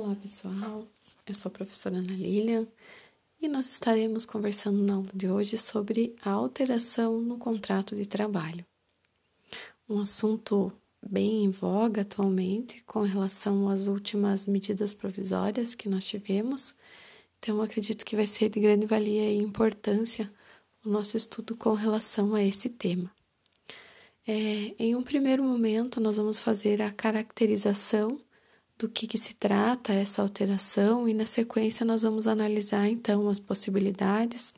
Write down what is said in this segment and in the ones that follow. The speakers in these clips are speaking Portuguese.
Olá pessoal, eu sou a professora Ana Lilian e nós estaremos conversando na aula de hoje sobre a alteração no contrato de trabalho. Um assunto bem em voga atualmente com relação às últimas medidas provisórias que nós tivemos, então acredito que vai ser de grande valia e importância o nosso estudo com relação a esse tema. É, em um primeiro momento, nós vamos fazer a caracterização do que, que se trata essa alteração e na sequência nós vamos analisar então as possibilidades,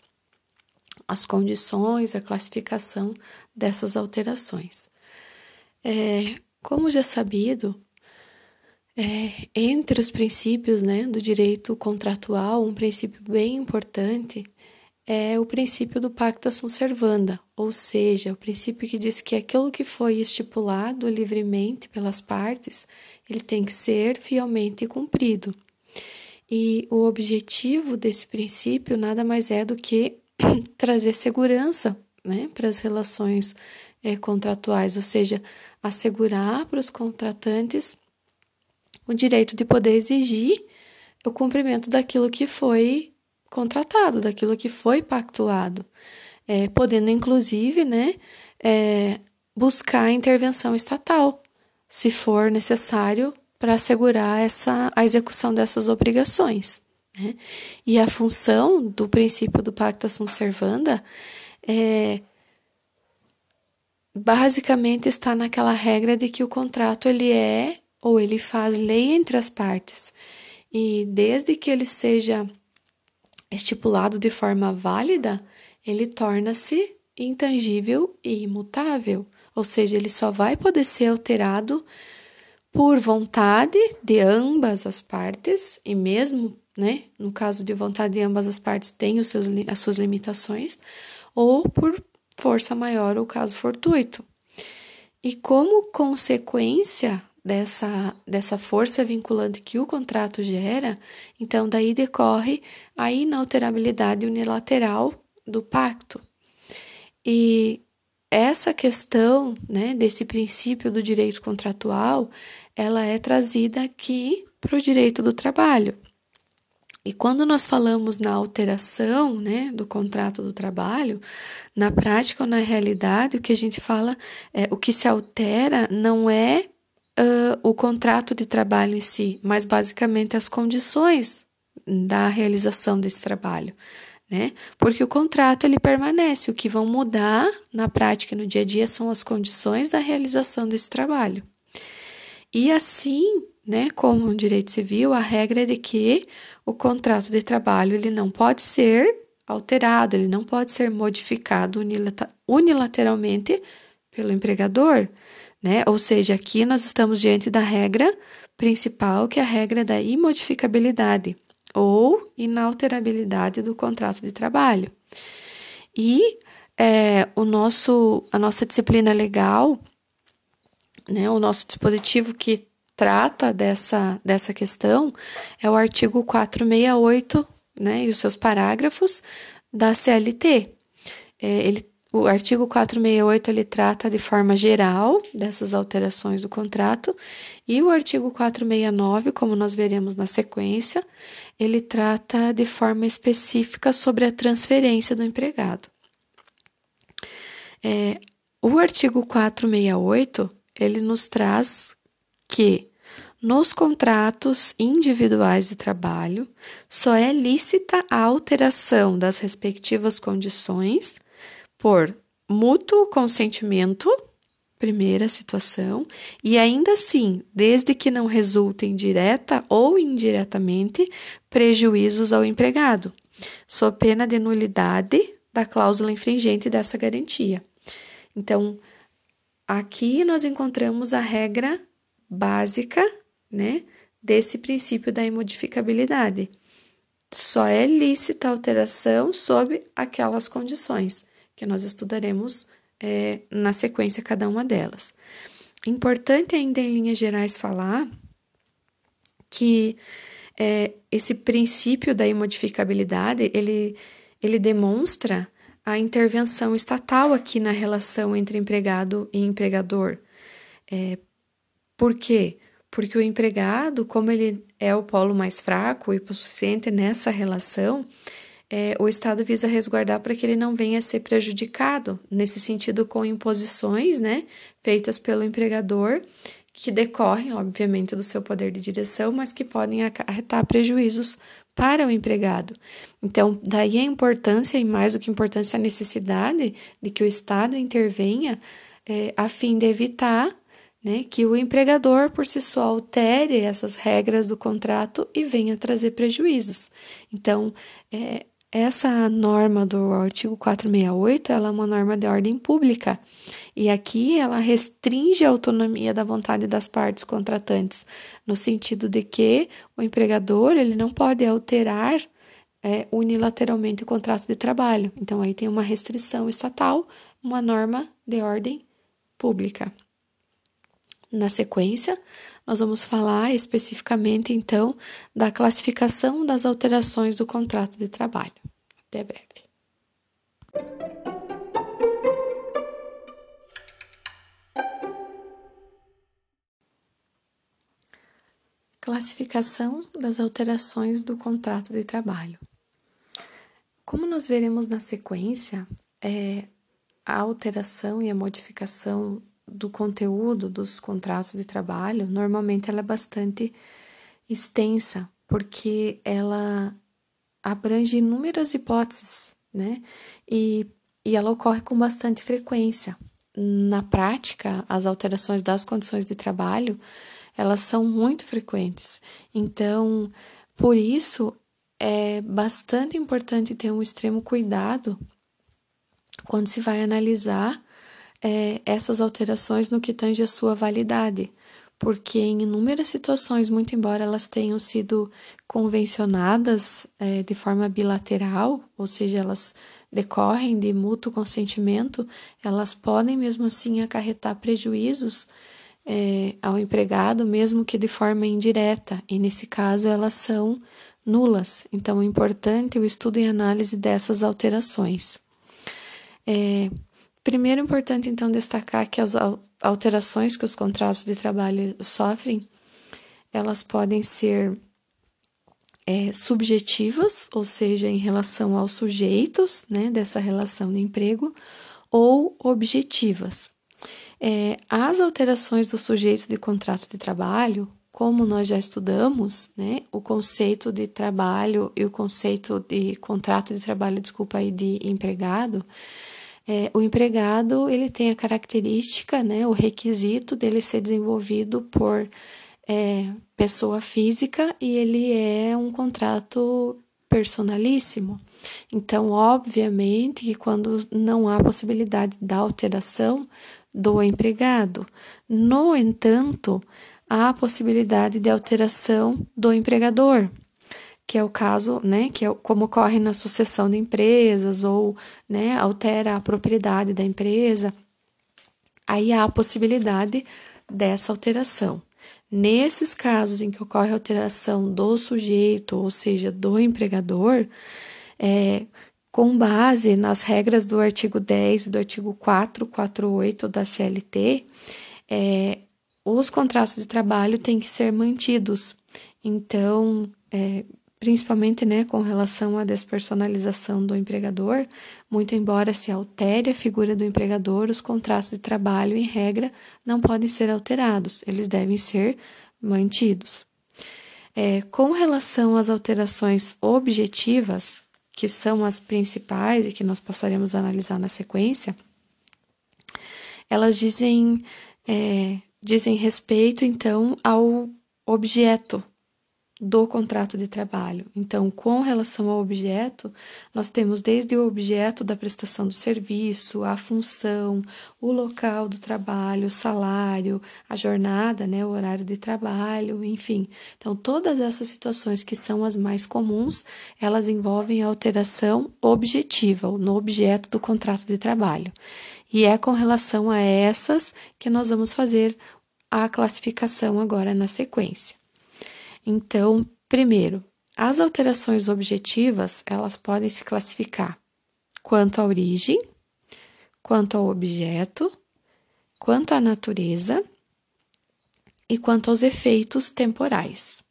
as condições, a classificação dessas alterações. É, como já sabido, é, entre os princípios né, do direito contratual, um princípio bem importante é o princípio do pacta sunt servanda, ou seja, o princípio que diz que aquilo que foi estipulado livremente pelas partes, ele tem que ser fielmente cumprido. E o objetivo desse princípio nada mais é do que trazer segurança né, para as relações é, contratuais, ou seja, assegurar para os contratantes o direito de poder exigir o cumprimento daquilo que foi contratado, daquilo que foi pactuado, é, podendo inclusive, né, é, buscar intervenção estatal, se for necessário, para assegurar essa, a execução dessas obrigações. Né? E a função do princípio do pacta sunt servanda é basicamente está naquela regra de que o contrato ele é ou ele faz lei entre as partes. E desde que ele seja estipulado de forma válida, ele torna-se intangível e imutável, ou seja, ele só vai poder ser alterado por vontade de ambas as partes, e mesmo, né, no caso de vontade de ambas as partes, tem os seus, as suas limitações, ou por força maior ou caso fortuito. E como consequência dessa, dessa força vinculante que o contrato gera, então daí decorre a inalterabilidade unilateral do pacto. E essa questão, né, desse princípio do direito contratual, ela é trazida aqui para o direito do trabalho. E quando nós falamos na alteração né, do contrato do trabalho, na prática ou na realidade, o que a gente fala, é, o que se altera não é uh, o contrato de trabalho em si, mas basicamente as condições da realização desse trabalho, né? Porque o contrato ele permanece, o que vão mudar na prática no dia a dia são as condições da realização desse trabalho. E assim, né, como no direito civil, a regra é de que o contrato de trabalho ele não pode ser alterado, ele não pode ser modificado unilateralmente pelo empregador, né? Ou seja, aqui nós estamos diante da regra principal, que é a regra da imodificabilidade ou inalterabilidade do contrato de trabalho. E é, o nosso, a nossa disciplina legal, né, o nosso dispositivo que trata dessa, dessa questão é o artigo 468 né, e os seus parágrafos da CLT. É, ele o artigo 468 ele trata de forma geral dessas alterações do contrato e o artigo 469, como nós veremos na sequência, ele trata de forma específica sobre a transferência do empregado. É, o artigo 468 ele nos traz que nos contratos individuais de trabalho só é lícita a alteração das respectivas condições por mútuo consentimento, primeira situação, e ainda assim, desde que não resultem direta ou indiretamente prejuízos ao empregado, sob pena de nulidade da cláusula infringente dessa garantia. Então, aqui nós encontramos a regra básica, né, desse princípio da imodificabilidade. Só é lícita a alteração sob aquelas condições que nós estudaremos é, na sequência cada uma delas. Importante ainda em linhas gerais falar que é, esse princípio da imodificabilidade ele, ele demonstra a intervenção estatal aqui na relação entre empregado e empregador. É, por quê? porque o empregado, como ele é o polo mais fraco e hipossuficiente nessa relação, é, o Estado visa resguardar para que ele não venha a ser prejudicado, nesse sentido, com imposições né, feitas pelo empregador, que decorrem, obviamente, do seu poder de direção, mas que podem acarretar prejuízos para o empregado. Então, daí a importância, e mais do que importância, a necessidade de que o Estado intervenha é, a fim de evitar né, que o empregador por si só altere essas regras do contrato e venha trazer prejuízos. Então, é, essa norma do artigo 468, ela é uma norma de ordem pública, e aqui ela restringe a autonomia da vontade das partes contratantes, no sentido de que o empregador, ele não pode alterar é, unilateralmente o contrato de trabalho. Então, aí tem uma restrição estatal, uma norma de ordem pública. Na sequência, nós vamos falar especificamente, então, da classificação das alterações do contrato de trabalho. Até breve. Classificação das alterações do contrato de trabalho. Como nós veremos na sequência, é, a alteração e a modificação do conteúdo dos contratos de trabalho, normalmente ela é bastante extensa, porque ela abrange inúmeras hipóteses, né? E, e ela ocorre com bastante frequência. Na prática, as alterações das condições de trabalho, elas são muito frequentes. Então, por isso, é bastante importante ter um extremo cuidado quando se vai analisar é, essas alterações no que tange a sua validade, porque em inúmeras situações, muito embora elas tenham sido convencionadas é, de forma bilateral, ou seja, elas decorrem de mútuo consentimento, elas podem mesmo assim acarretar prejuízos é, ao empregado, mesmo que de forma indireta, e nesse caso elas são nulas. Então é importante o estudo e análise dessas alterações. É, Primeiro, é importante então destacar que as alterações que os contratos de trabalho sofrem, elas podem ser é, subjetivas, ou seja, em relação aos sujeitos né, dessa relação de emprego, ou objetivas. É, as alterações dos sujeitos de contrato de trabalho, como nós já estudamos, né, o conceito de trabalho e o conceito de contrato de trabalho, desculpa aí, de empregado, é, o empregado ele tem a característica, né, o requisito dele ser desenvolvido por é, pessoa física e ele é um contrato personalíssimo. Então, obviamente que quando não há possibilidade da alteração do empregado, no entanto, há possibilidade de alteração do empregador que é o caso, né, que é como ocorre na sucessão de empresas ou, né, altera a propriedade da empresa, aí há a possibilidade dessa alteração. Nesses casos em que ocorre alteração do sujeito, ou seja, do empregador, é, com base nas regras do artigo 10 e do artigo 448 da CLT, é, os contratos de trabalho têm que ser mantidos. Então, é, principalmente né, com relação à despersonalização do empregador, muito embora se altere a figura do empregador, os contratos de trabalho, em regra, não podem ser alterados, eles devem ser mantidos. É, com relação às alterações objetivas, que são as principais e que nós passaremos a analisar na sequência, elas dizem, é, dizem respeito, então, ao objeto do contrato de trabalho. Então, com relação ao objeto, nós temos desde o objeto da prestação do serviço, a função, o local do trabalho, o salário, a jornada, né, o horário de trabalho, enfim. Então, todas essas situações que são as mais comuns, elas envolvem a alteração objetiva, no objeto do contrato de trabalho. E é com relação a essas que nós vamos fazer a classificação agora na sequência. Então, primeiro, as alterações objetivas, elas podem se classificar quanto à origem, quanto ao objeto, quanto à natureza e quanto aos efeitos temporais.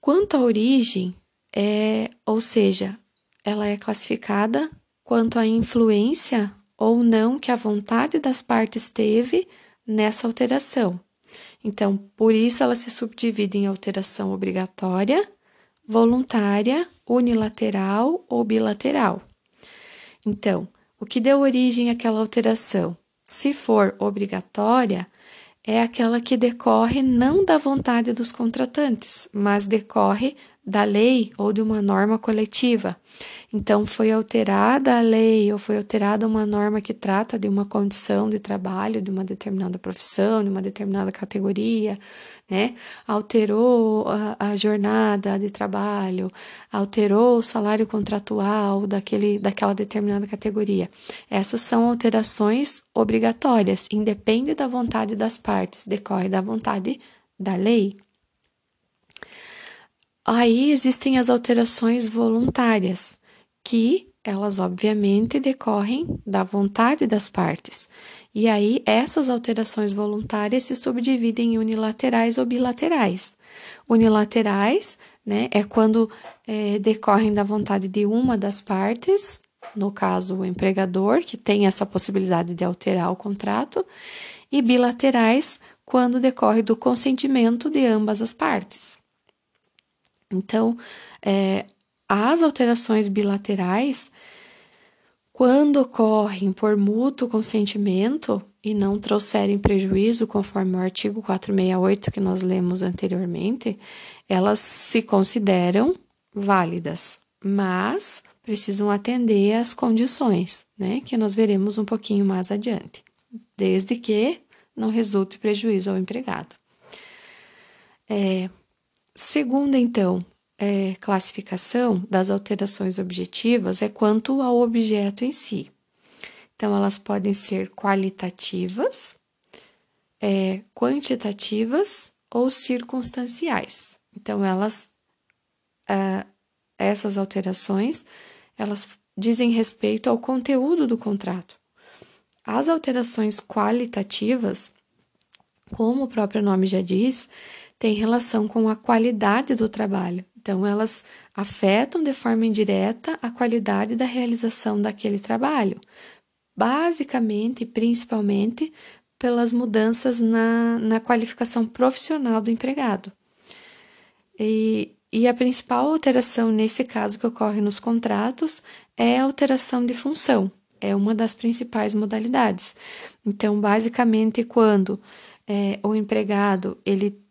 Quanto à origem, é, ou seja, ela é classificada quanto à influência ou não que a vontade das partes teve nessa alteração. Então, por isso ela se subdivide em alteração obrigatória, voluntária, unilateral ou bilateral. Então, o que deu origem àquela alteração? Se for obrigatória, é aquela que decorre não da vontade dos contratantes, mas decorre da lei ou de uma norma coletiva. Então, foi alterada a lei ou foi alterada uma norma que trata de uma condição de trabalho de uma determinada profissão, de uma determinada categoria, né? Alterou a, a jornada de trabalho, alterou o salário contratual daquele, daquela determinada categoria. Essas são alterações obrigatórias, independe da vontade das partes, decorre da vontade da lei. Aí existem as alterações voluntárias, que elas obviamente decorrem da vontade das partes. E aí essas alterações voluntárias se subdividem em unilaterais ou bilaterais. Unilaterais, né, é quando é, decorrem da vontade de uma das partes, no caso o empregador, que tem essa possibilidade de alterar o contrato, e bilaterais, quando decorre do consentimento de ambas as partes. Então, é, as alterações bilaterais, quando ocorrem por mútuo consentimento e não trouxerem prejuízo, conforme o artigo 468 que nós lemos anteriormente, elas se consideram válidas, mas precisam atender às condições, né, que nós veremos um pouquinho mais adiante, desde que não resulte prejuízo ao empregado. É, Segunda, então, é, classificação das alterações objetivas é quanto ao objeto em si. Então, elas podem ser qualitativas, é, quantitativas ou circunstanciais. Então, elas, é, essas alterações, elas dizem respeito ao conteúdo do contrato. As alterações qualitativas, como o próprio nome já diz, tem relação com a qualidade do trabalho. Então, elas afetam de forma indireta a qualidade da realização daquele trabalho, basicamente e principalmente pelas mudanças na, na qualificação profissional do empregado. E, e a principal alteração nesse caso que ocorre nos contratos é a alteração de função, é uma das principais modalidades. Então, basicamente, quando é, o empregado ele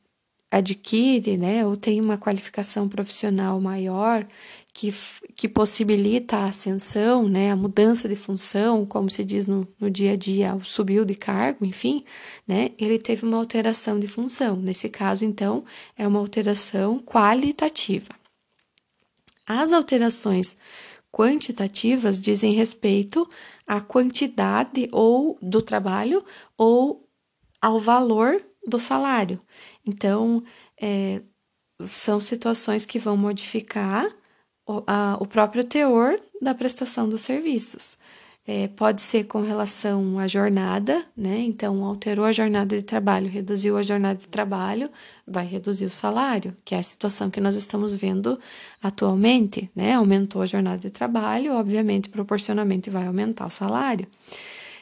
adquire, né, ou tem uma qualificação profissional maior que, que possibilita a ascensão, né, a mudança de função, como se diz no, no dia a dia, subiu de cargo, enfim, né, ele teve uma alteração de função. Nesse caso, então, é uma alteração qualitativa. As alterações quantitativas dizem respeito à quantidade ou do trabalho ou ao valor do salário. Então, é, são situações que vão modificar o, a, o próprio teor da prestação dos serviços. É, pode ser com relação à jornada, né? Então, alterou a jornada de trabalho, reduziu a jornada de trabalho, vai reduzir o salário, que é a situação que nós estamos vendo atualmente, né? Aumentou a jornada de trabalho, obviamente, proporcionalmente vai aumentar o salário.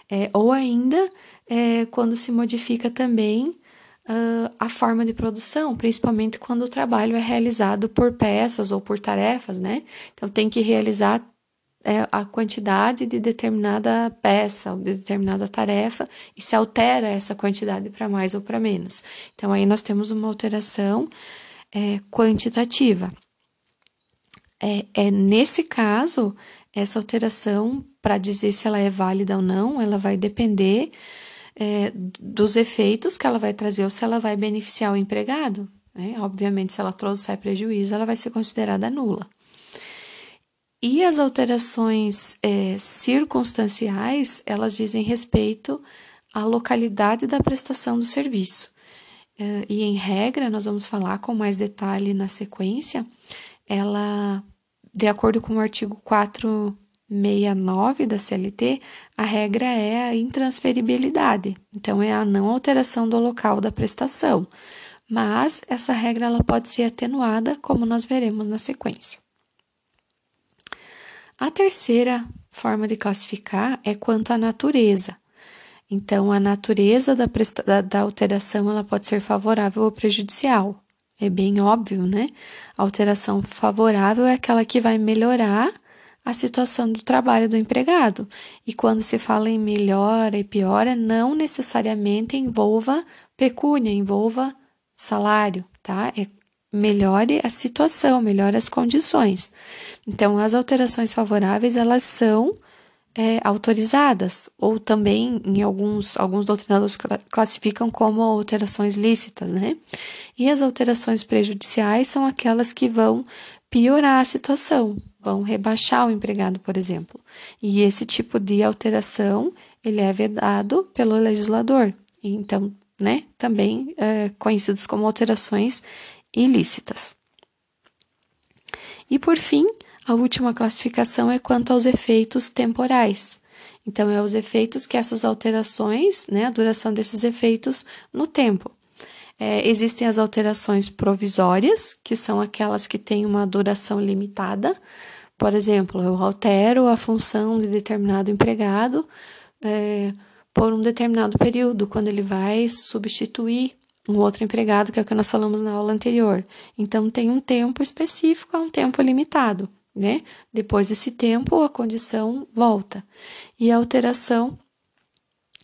É, ou ainda, é, quando se modifica também uh, a forma de produção, principalmente quando o trabalho é realizado por peças ou por tarefas, né? Então, tem que realizar é, a quantidade de determinada peça ou de determinada tarefa e se altera essa quantidade para mais ou para menos. Então, aí nós temos uma alteração é, quantitativa. É, é nesse caso, essa alteração, para dizer se ela é válida ou não, ela vai depender é, dos efeitos que ela vai trazer ou se ela vai beneficiar o empregado. Né? Obviamente, se ela trouxer prejuízo, ela vai ser considerada nula. E as alterações é, circunstanciais, elas dizem respeito à localidade da prestação do serviço. É, e em regra, nós vamos falar com mais detalhe na sequência, ela, de acordo com o artigo 4 69 da CLT, a regra é a intransferibilidade, então é a não alteração do local da prestação. Mas essa regra ela pode ser atenuada, como nós veremos na sequência. A terceira forma de classificar é quanto à natureza. Então, a natureza da, da, da alteração ela pode ser favorável ou prejudicial. É bem óbvio, né? A alteração favorável é aquela que vai melhorar a situação do trabalho do empregado. E quando se fala em melhora e piora, não necessariamente envolva pecúnia, envolva salário, tá? É melhore a situação, melhore as condições. Então, as alterações favoráveis, elas são é, autorizadas, ou também em alguns, alguns doutrinadores classificam como alterações lícitas, né? E as alterações prejudiciais são aquelas que vão piorar a situação, vão rebaixar o empregado, por exemplo. E esse tipo de alteração, ele é vedado pelo legislador. Então, né, também é, conhecidos como alterações ilícitas. E por fim, a última classificação é quanto aos efeitos temporais. Então, é os efeitos que essas alterações, né, a duração desses efeitos no tempo. É, existem as alterações provisórias, que são aquelas que têm uma duração limitada. Por exemplo, eu altero a função de determinado empregado é, por um determinado período, quando ele vai substituir um outro empregado, que é o que nós falamos na aula anterior. Então, tem um tempo específico, é um tempo limitado, né? Depois desse tempo, a condição volta. E a alteração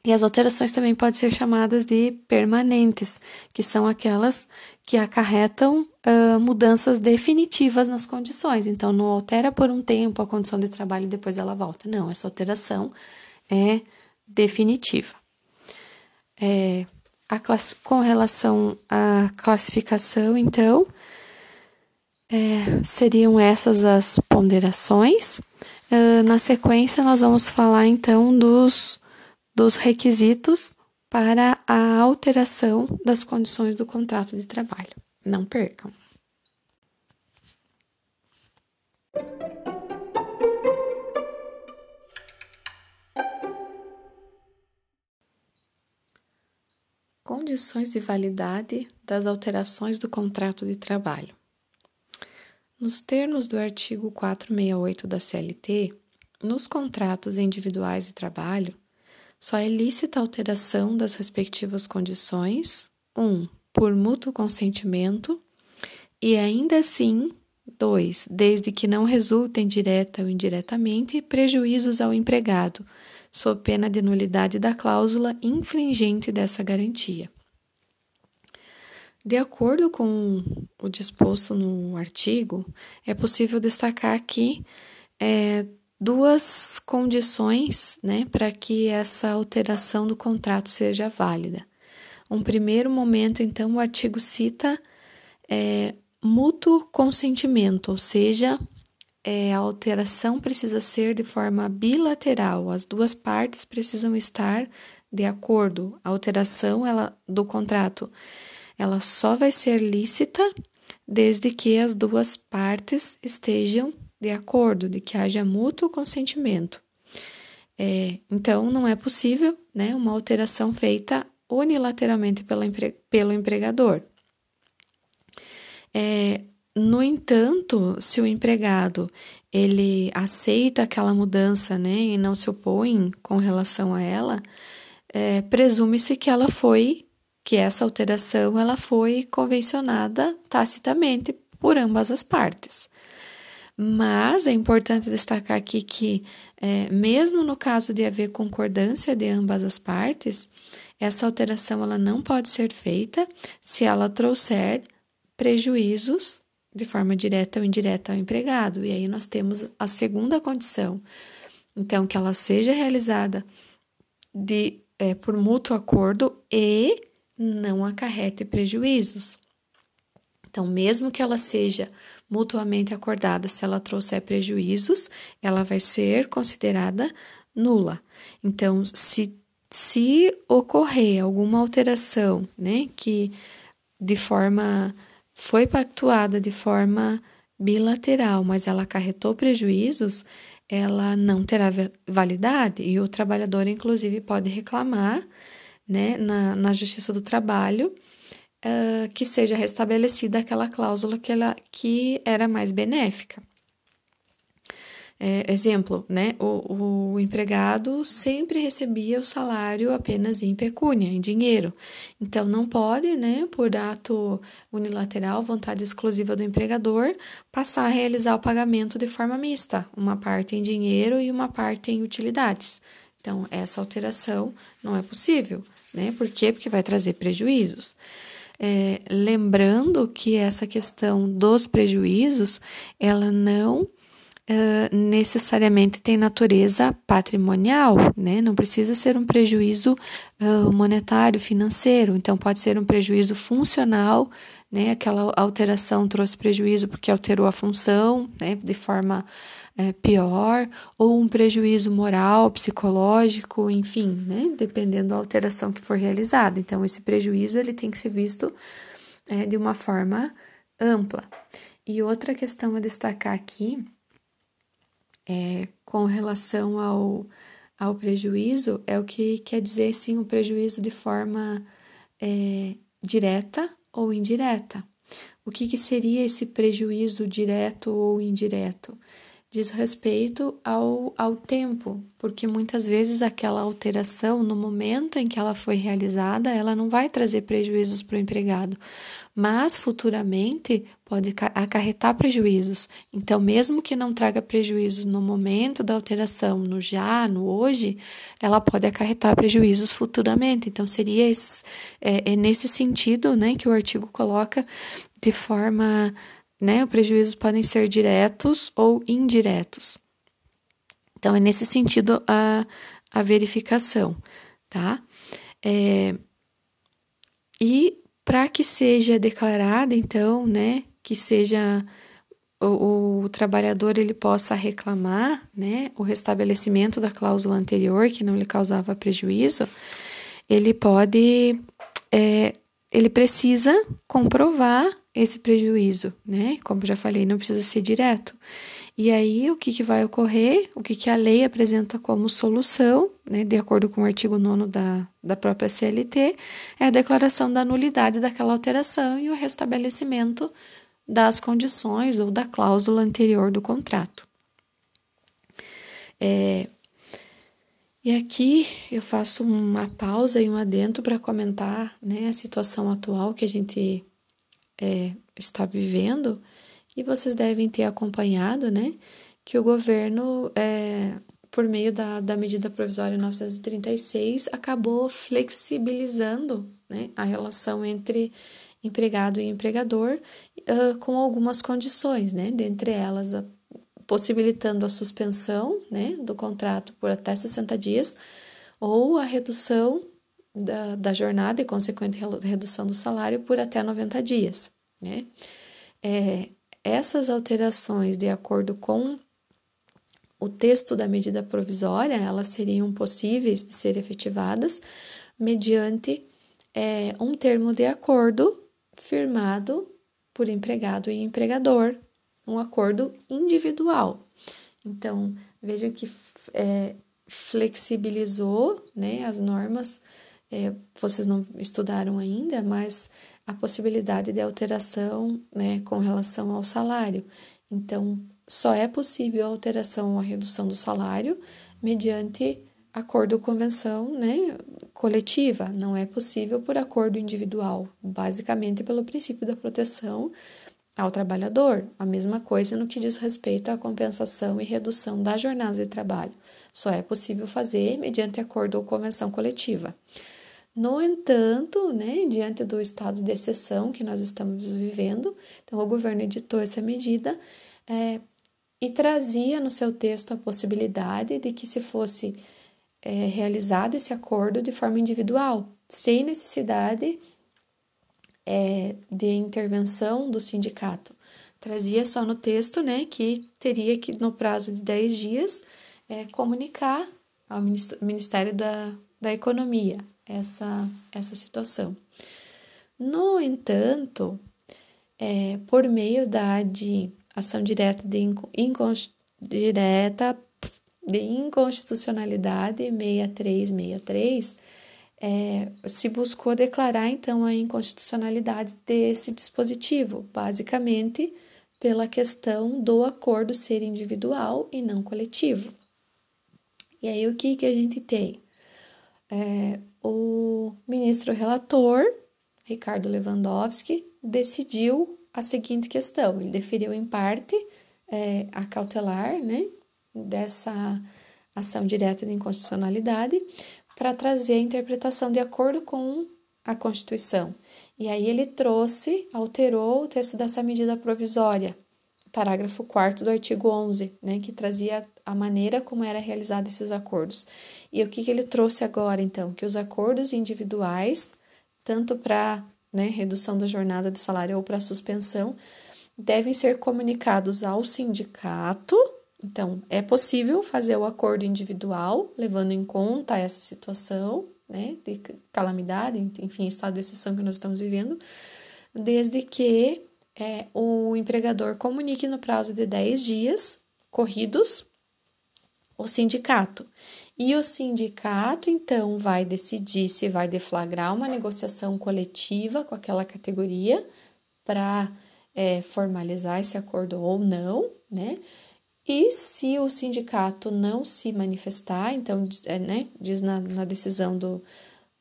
e as alterações também podem ser chamadas de permanentes, que são aquelas que acarretam uh, mudanças definitivas nas condições. Então, não altera por um tempo a condição de trabalho e depois ela volta. Não, essa alteração é definitiva. É, class... com relação à classificação, então, é, seriam essas as ponderações. Uh, na sequência, nós vamos falar então dos dos requisitos para a alteração das condições do contrato de trabalho. Não percam! Condições de validade das alterações do contrato de trabalho. Nos termos do artigo 468 da CLT, nos contratos individuais de trabalho, só é lícita a alteração das respectivas condições, 1. Um, por mútuo consentimento, e ainda assim, 2. Desde que não resultem direta ou indiretamente prejuízos ao empregado, sob pena de nulidade da cláusula infringente dessa garantia. De acordo com o disposto no artigo, é possível destacar aqui é, duas condições né, para que essa alteração do contrato seja válida. Um primeiro momento, então, o artigo cita é, mútuo consentimento, ou seja, é, a alteração precisa ser de forma bilateral, as duas partes precisam estar de acordo. A alteração ela, do contrato ela só vai ser lícita desde que as duas partes estejam de acordo, de que haja mútuo consentimento. É, então, não é possível né, uma alteração feita unilateralmente pela, pelo empregador. É, no entanto, se o empregado ele aceita aquela mudança né, e não se opõe com relação a ela, é, presume-se que ela foi, que essa alteração ela foi convencionada tacitamente por ambas as partes. Mas é importante destacar aqui que, é, mesmo no caso de haver concordância de ambas as partes, essa alteração ela não pode ser feita se ela trouxer prejuízos de forma direta ou indireta ao empregado. E aí nós temos a segunda condição. Então, que ela seja realizada de, é, por mútuo acordo e não acarrete prejuízos. Então, mesmo que ela seja mutuamente acordada, se ela trouxer prejuízos, ela vai ser considerada nula. Então, se, se ocorrer alguma alteração, né, que de forma foi pactuada de forma bilateral, mas ela acarretou prejuízos, ela não terá validade e o trabalhador, inclusive, pode reclamar né, na, na Justiça do Trabalho uh, que seja restabelecida aquela cláusula que, ela, que era mais benéfica. É, exemplo, né? O, o empregado sempre recebia o salário apenas em pecúnia, em dinheiro. Então, não pode, né, por ato unilateral, vontade exclusiva do empregador, passar a realizar o pagamento de forma mista, uma parte em dinheiro e uma parte em utilidades. Então, essa alteração não é possível, né? Por quê? Porque vai trazer prejuízos. É, lembrando que essa questão dos prejuízos, ela não uh, necessariamente tem natureza patrimonial, né? Não precisa ser um prejuízo uh, monetário, financeiro. Então, pode ser um prejuízo funcional, né? Aquela alteração trouxe prejuízo porque alterou a função, né? De forma é, pior, ou um prejuízo moral, psicológico, enfim, né? Dependendo da alteração que for realizada. Então, esse prejuízo ele tem que ser visto é, de uma forma ampla. E outra questão a destacar aqui é, com relação ao, ao prejuízo é o que quer dizer sim o um prejuízo de forma é, direta ou indireta. O que, que seria esse prejuízo direto ou indireto? Diz respeito ao, ao tempo, porque muitas vezes aquela alteração, no momento em que ela foi realizada, ela não vai trazer prejuízos para o empregado, mas futuramente pode acarretar prejuízos. Então, mesmo que não traga prejuízos no momento da alteração, no já, no hoje, ela pode acarretar prejuízos futuramente. Então, seria esse, é, é nesse sentido né, que o artigo coloca de forma. Né, os prejuízos podem ser diretos ou indiretos. Então, é nesse sentido a, a verificação, tá? É, e para que seja declarada, então, né, que seja o, o, trabalhador ele possa reclamar, né, o restabelecimento da cláusula anterior que não lhe causava prejuízo, ele pode, é, ele precisa comprovar esse prejuízo, né? Como já falei, não precisa ser direto. E aí, o que, que vai ocorrer? O que, que a lei apresenta como solução, né, de acordo com o artigo 9 da, da própria CLT, é a declaração da nulidade daquela alteração e o restabelecimento das condições ou da cláusula anterior do contrato. É, e aqui eu faço uma pausa e um adendo para comentar né, a situação atual que a gente é, está vivendo e vocês devem ter acompanhado, né, que o governo, é, por meio da, da medida provisória 936, acabou flexibilizando né, a relação entre empregado e empregador uh, com algumas condições, né, dentre elas a, possibilitando a suspensão né, do contrato por até 60 dias ou a redução da, da jornada e consequente redução do salário por até 90 dias. Né? É, essas alterações, de acordo com o texto da medida provisória, elas seriam possíveis de ser efetivadas mediante é, um termo de acordo firmado por empregado e empregador, um acordo individual. Então, vejam que é, flexibilizou né, as normas, é, vocês não estudaram ainda, mas a possibilidade de alteração né, com relação ao salário. Então, só é possível a alteração ou a redução do salário mediante acordo ou convenção né, coletiva, não é possível por acordo individual, basicamente pelo princípio da proteção ao trabalhador. A mesma coisa no que diz respeito à compensação e redução da jornada de trabalho. Só é possível fazer mediante acordo ou convenção coletiva. No entanto, né, diante do estado de exceção que nós estamos vivendo, então o governo editou essa medida é, e trazia no seu texto a possibilidade de que se fosse é, realizado esse acordo de forma individual, sem necessidade é, de intervenção do sindicato. Trazia só no texto né, que teria que, no prazo de 10 dias, é, comunicar ao Ministério da, da Economia essa, essa situação. No entanto, é, por meio da de ação direta de direta de inconstitucionalidade 6363, é, se buscou declarar então a inconstitucionalidade desse dispositivo, basicamente pela questão do acordo ser individual e não coletivo. E aí o que, que a gente tem? É, o ministro relator, Ricardo Lewandowski, decidiu a seguinte questão: ele deferiu em parte é, a cautelar né, dessa ação direta de inconstitucionalidade para trazer a interpretação de acordo com a Constituição. E aí ele trouxe, alterou o texto dessa medida provisória, parágrafo 4 do artigo 11, né, que trazia a maneira como era realizado esses acordos. E o que, que ele trouxe agora, então? Que os acordos individuais, tanto para né, redução da jornada de salário ou para suspensão, devem ser comunicados ao sindicato então, é possível fazer o acordo individual, levando em conta essa situação, né, de calamidade, enfim, estado de exceção que nós estamos vivendo, desde que é, o empregador comunique no prazo de 10 dias corridos o sindicato. E o sindicato, então, vai decidir se vai deflagrar uma negociação coletiva com aquela categoria para é, formalizar esse acordo ou não, né? E se o sindicato não se manifestar, então, é, né, diz na, na decisão do,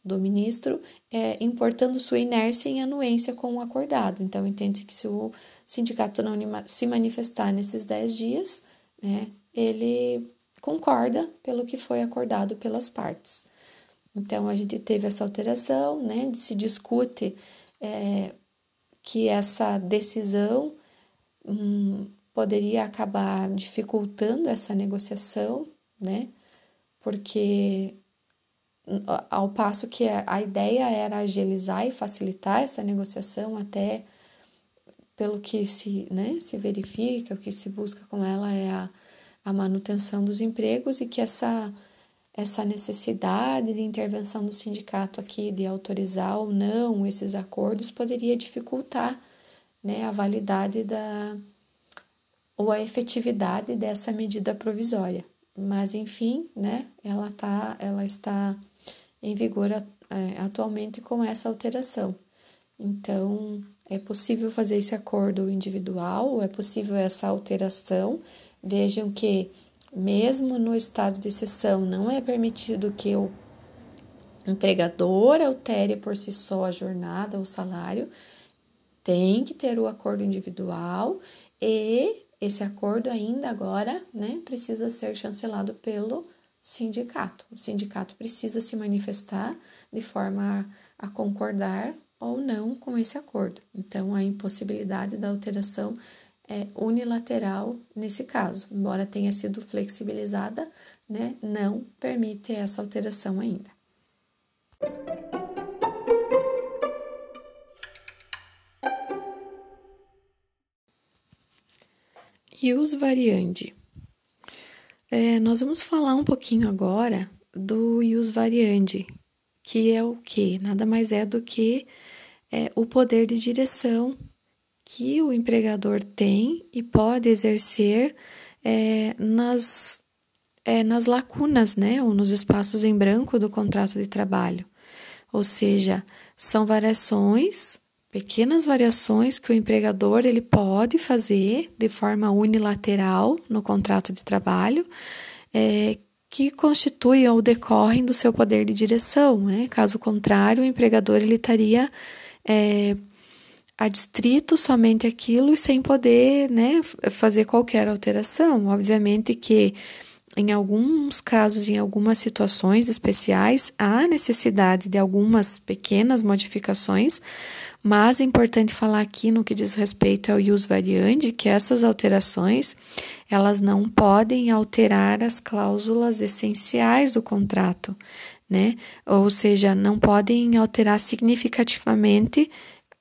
do ministro, é, importando sua inércia em anuência com o acordado. Então, entende-se que se o sindicato não se manifestar nesses 10 dias, né, ele concorda pelo que foi acordado pelas partes. Então, a gente teve essa alteração, né, se discute é, que essa decisão hum, poderia acabar dificultando essa negociação, né? Porque ao passo que a ideia era agilizar e facilitar essa negociação até pelo que se, né, se verifica, o que se busca com ela é a, a manutenção dos empregos e que essa essa necessidade de intervenção do sindicato aqui de autorizar ou não esses acordos poderia dificultar né, a validade da, ou a efetividade dessa medida provisória. Mas, enfim, né, ela, tá, ela está em vigor é, atualmente com essa alteração. Então, é possível fazer esse acordo individual, é possível essa alteração. Vejam que, mesmo no estado de exceção, não é permitido que o empregador altere por si só a jornada ou salário, tem que ter o acordo individual e esse acordo ainda agora né, precisa ser chancelado pelo sindicato. O sindicato precisa se manifestar de forma a, a concordar ou não com esse acordo. Então, a impossibilidade da alteração é unilateral nesse caso, embora tenha sido flexibilizada, né, não permite essa alteração ainda. Ius variandi. É, nós vamos falar um pouquinho agora do ius variandi, que é o que? Nada mais é do que é, o poder de direção que o empregador tem e pode exercer é, nas, é, nas lacunas, né, ou nos espaços em branco do contrato de trabalho. Ou seja, são variações pequenas variações que o empregador ele pode fazer de forma unilateral no contrato de trabalho, é, que constituem ou decorrem do seu poder de direção. Né? Caso contrário, o empregador ele estaria é, adstrito somente aquilo e sem poder né, fazer qualquer alteração. Obviamente que em alguns casos, em algumas situações especiais, há necessidade de algumas pequenas modificações, mas é importante falar aqui no que diz respeito ao use variante que essas alterações elas não podem alterar as cláusulas essenciais do contrato, né? Ou seja, não podem alterar significativamente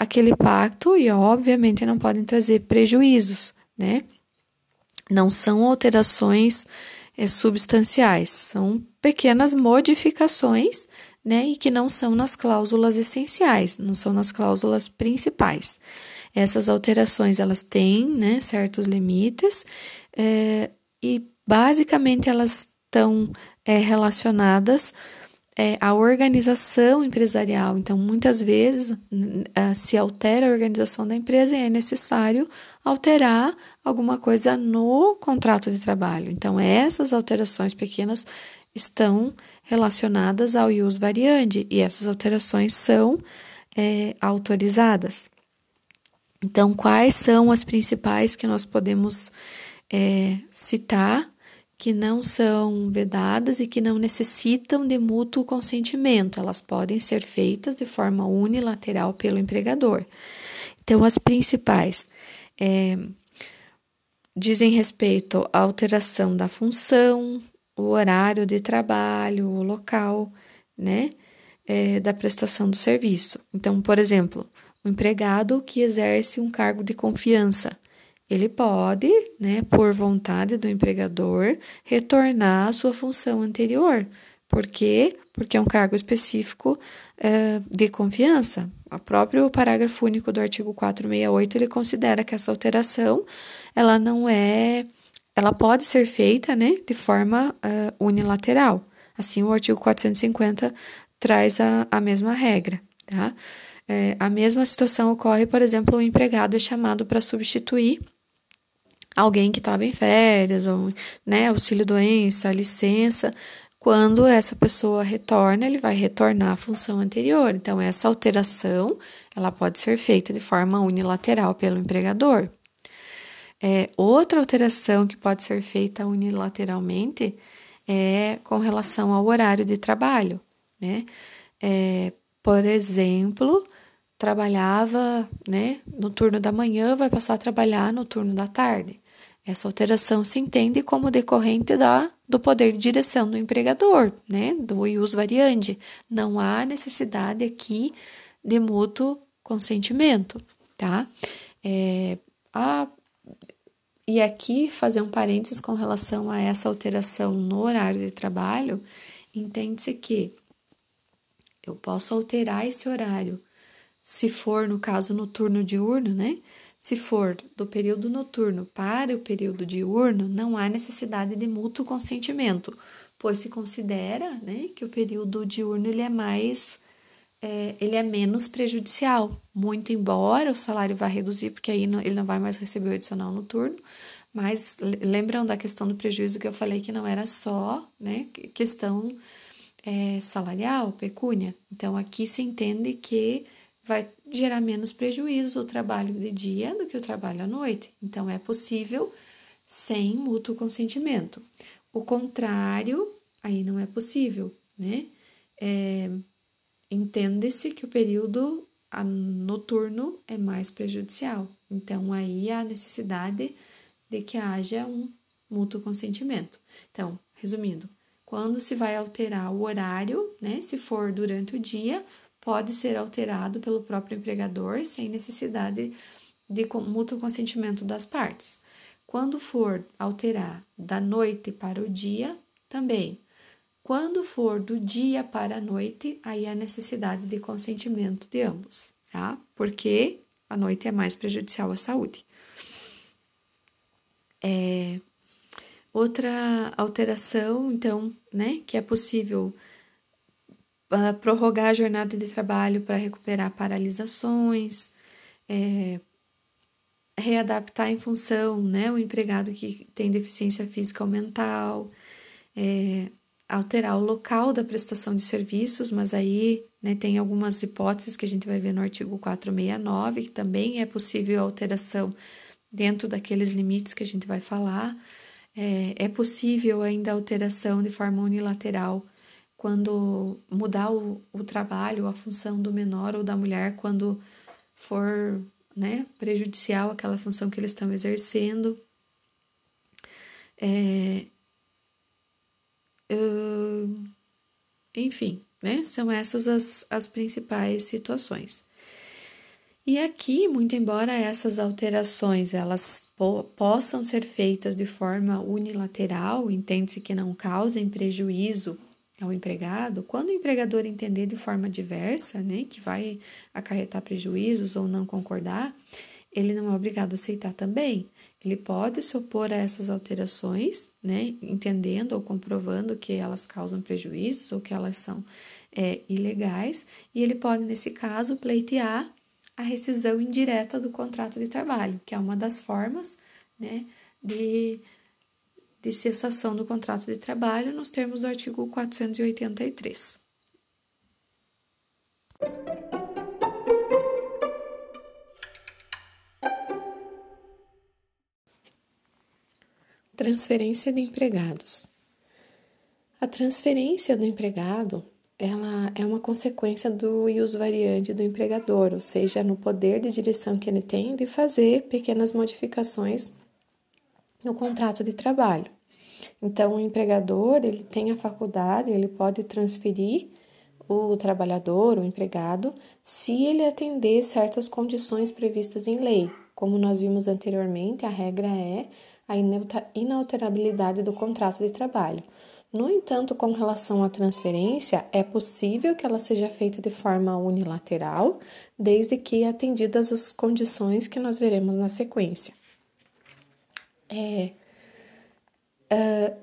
aquele pacto e obviamente não podem trazer prejuízos, né? Não são alterações é, substanciais, são pequenas modificações né, e que não são nas cláusulas essenciais, não são nas cláusulas principais. Essas alterações elas têm né, certos limites é, e basicamente elas estão é, relacionadas é, à organização empresarial. Então, muitas vezes se altera a organização da empresa e é necessário alterar alguma coisa no contrato de trabalho. Então, essas alterações pequenas estão relacionadas ao ius variandi e essas alterações são é, autorizadas. Então, quais são as principais que nós podemos é, citar que não são vedadas e que não necessitam de mútuo consentimento? Elas podem ser feitas de forma unilateral pelo empregador. Então, as principais é, dizem respeito à alteração da função, o horário de trabalho, o local, né, é, da prestação do serviço. Então, por exemplo, o empregado que exerce um cargo de confiança, ele pode, né, por vontade do empregador, retornar à sua função anterior. Por quê? Porque é um cargo específico é, de confiança. O próprio parágrafo único do artigo 468 ele considera que essa alteração ela não é ela pode ser feita né, de forma uh, unilateral. Assim, o artigo 450 traz a, a mesma regra. Tá? É, a mesma situação ocorre, por exemplo, um empregado é chamado para substituir alguém que estava em férias, ou né, auxílio-doença, licença. Quando essa pessoa retorna, ele vai retornar à função anterior. Então, essa alteração ela pode ser feita de forma unilateral pelo empregador. É, outra alteração que pode ser feita unilateralmente é com relação ao horário de trabalho, né? É, por exemplo, trabalhava né, no turno da manhã, vai passar a trabalhar no turno da tarde. Essa alteração se entende como decorrente da, do poder de direção do empregador, né, do ius variandi. Não há necessidade aqui de mútuo consentimento, tá? É, a e aqui, fazer um parênteses com relação a essa alteração no horário de trabalho, entende-se que eu posso alterar esse horário, se for, no caso, no turno diurno, né? Se for do período noturno para o período diurno, não há necessidade de mútuo consentimento, pois se considera né, que o período diurno ele é mais é, ele é menos prejudicial, muito embora o salário vá reduzir, porque aí não, ele não vai mais receber o adicional noturno, mas lembram da questão do prejuízo que eu falei que não era só né, questão é, salarial, pecúnia. Então aqui se entende que vai gerar menos prejuízo o trabalho de dia do que o trabalho à noite. Então é possível sem mútuo consentimento. O contrário, aí não é possível, né? É, entende-se que o período noturno é mais prejudicial. Então, aí há necessidade de que haja um mútuo consentimento. Então, resumindo, quando se vai alterar o horário, né, se for durante o dia, pode ser alterado pelo próprio empregador sem necessidade de mútuo consentimento das partes. Quando for alterar da noite para o dia, também quando for do dia para a noite, aí há necessidade de consentimento de ambos, tá? Porque a noite é mais prejudicial à saúde. É, outra alteração, então, né, que é possível prorrogar a jornada de trabalho para recuperar paralisações, é, readaptar em função, né, o empregado que tem deficiência física ou mental, é, alterar o local da prestação de serviços, mas aí né, tem algumas hipóteses que a gente vai ver no artigo 469, que também é possível alteração dentro daqueles limites que a gente vai falar. É, é possível ainda alteração de forma unilateral quando mudar o, o trabalho, a função do menor ou da mulher, quando for né, prejudicial aquela função que eles estão exercendo. É, Uh, enfim, né? São essas as, as principais situações. E aqui, muito embora essas alterações elas po possam ser feitas de forma unilateral, entende-se que não causem prejuízo ao empregado, quando o empregador entender de forma diversa, né, que vai acarretar prejuízos ou não concordar, ele não é obrigado a aceitar também. ele pode se opor a essas alterações, né, entendendo ou comprovando que elas causam prejuízos ou que elas são é, ilegais, e ele pode, nesse caso, pleitear a rescisão indireta do contrato de trabalho, que é uma das formas né, de, de cessação do contrato de trabalho nos termos do artigo 483. Transferência de empregados. A transferência do empregado ela é uma consequência do uso variante do empregador, ou seja, no poder de direção que ele tem de fazer pequenas modificações no contrato de trabalho. Então, o empregador ele tem a faculdade, ele pode transferir o trabalhador, o empregado, se ele atender certas condições previstas em lei. Como nós vimos anteriormente, a regra é a inalterabilidade do contrato de trabalho. No entanto, com relação à transferência, é possível que ela seja feita de forma unilateral, desde que atendidas as condições que nós veremos na sequência. É, uh,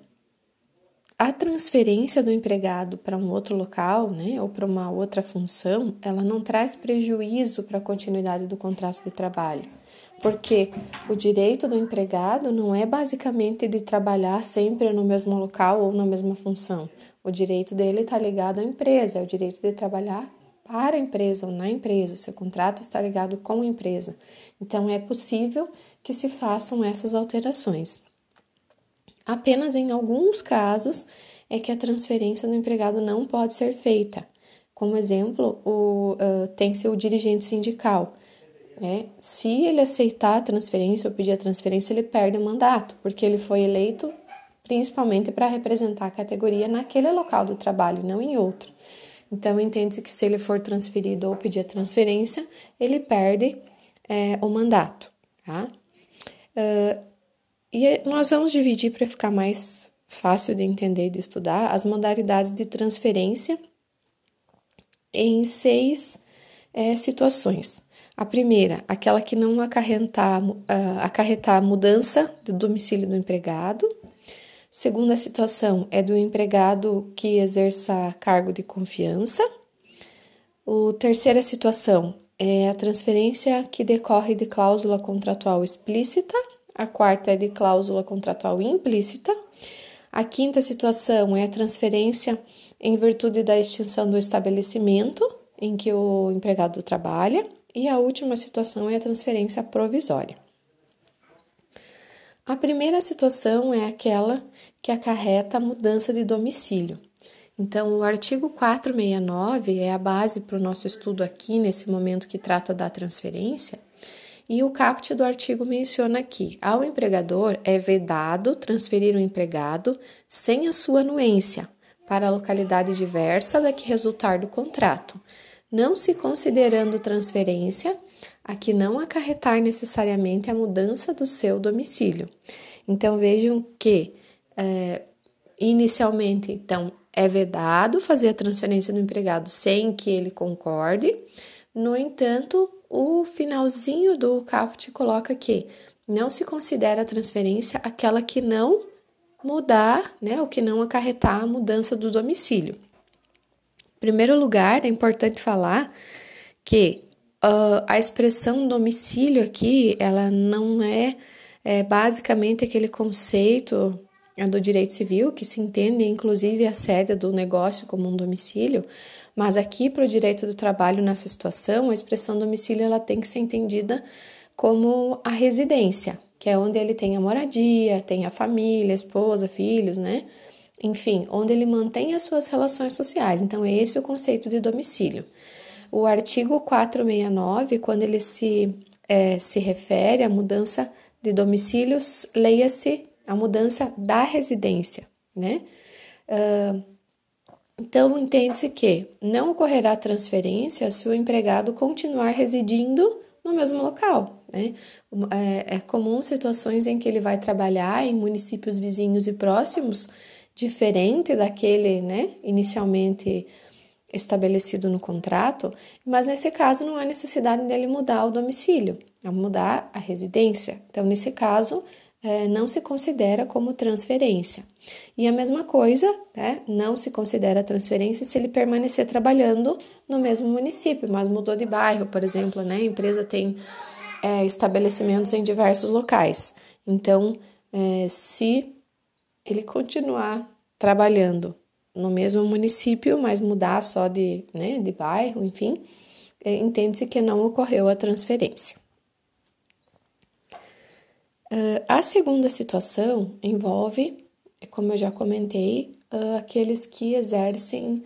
a transferência do empregado para um outro local, né, ou para uma outra função, ela não traz prejuízo para a continuidade do contrato de trabalho porque o direito do empregado não é basicamente de trabalhar sempre no mesmo local ou na mesma função. O direito dele está ligado à empresa, é o direito de trabalhar para a empresa ou na empresa, o seu contrato está ligado com a empresa. Então, é possível que se façam essas alterações. Apenas em alguns casos é que a transferência do empregado não pode ser feita. Como exemplo, o, uh, tem-se o dirigente sindical. Né? Se ele aceitar a transferência ou pedir a transferência, ele perde o mandato, porque ele foi eleito principalmente para representar a categoria naquele local do trabalho, não em outro. Então, entende-se que se ele for transferido ou pedir a transferência, ele perde é, o mandato. Tá? Uh, e nós vamos dividir para ficar mais fácil de entender e de estudar as modalidades de transferência em seis é, situações. A primeira, aquela que não acarretar, uh, acarretar mudança do domicílio do empregado. Segunda situação é do empregado que exerça cargo de confiança. O terceira situação é a transferência que decorre de cláusula contratual explícita. A quarta é de cláusula contratual implícita. A quinta situação é a transferência em virtude da extinção do estabelecimento em que o empregado trabalha. E a última situação é a transferência provisória. A primeira situação é aquela que acarreta a mudança de domicílio. Então, o artigo 469 é a base para o nosso estudo aqui, nesse momento que trata da transferência. E o caput do artigo menciona aqui: ao empregador é vedado transferir o empregado sem a sua anuência para a localidade diversa da que resultar do contrato, não se considerando transferência a que não acarretar necessariamente a mudança do seu domicílio. Então vejam que é, inicialmente então é vedado fazer a transferência do empregado sem que ele concorde. No entanto, o finalzinho do caput coloca que não se considera a transferência aquela que não mudar, né, o que não acarretar a mudança do domicílio primeiro lugar, é importante falar que uh, a expressão domicílio aqui, ela não é, é basicamente aquele conceito é do direito civil, que se entende inclusive a sede do negócio como um domicílio, mas aqui para o direito do trabalho nessa situação, a expressão domicílio ela tem que ser entendida como a residência, que é onde ele tem a moradia, tem a família, esposa, filhos, né? enfim, onde ele mantém as suas relações sociais. Então, é esse o conceito de domicílio. O artigo 469, quando ele se, é, se refere à mudança de domicílios, leia-se a mudança da residência, né? Uh, então, entende-se que não ocorrerá transferência se o empregado continuar residindo no mesmo local. Né? É, é comum situações em que ele vai trabalhar em municípios vizinhos e próximos diferente daquele, né, inicialmente estabelecido no contrato, mas nesse caso não há necessidade dele mudar o domicílio, a mudar a residência. Então, nesse caso, é, não se considera como transferência. E a mesma coisa, né, não se considera transferência se ele permanecer trabalhando no mesmo município, mas mudou de bairro, por exemplo, né? A empresa tem é, estabelecimentos em diversos locais. Então, é, se ele continuar trabalhando no mesmo município, mas mudar só de, né, de bairro, enfim, é, entende-se que não ocorreu a transferência. Uh, a segunda situação envolve, como eu já comentei, uh, aqueles que exercem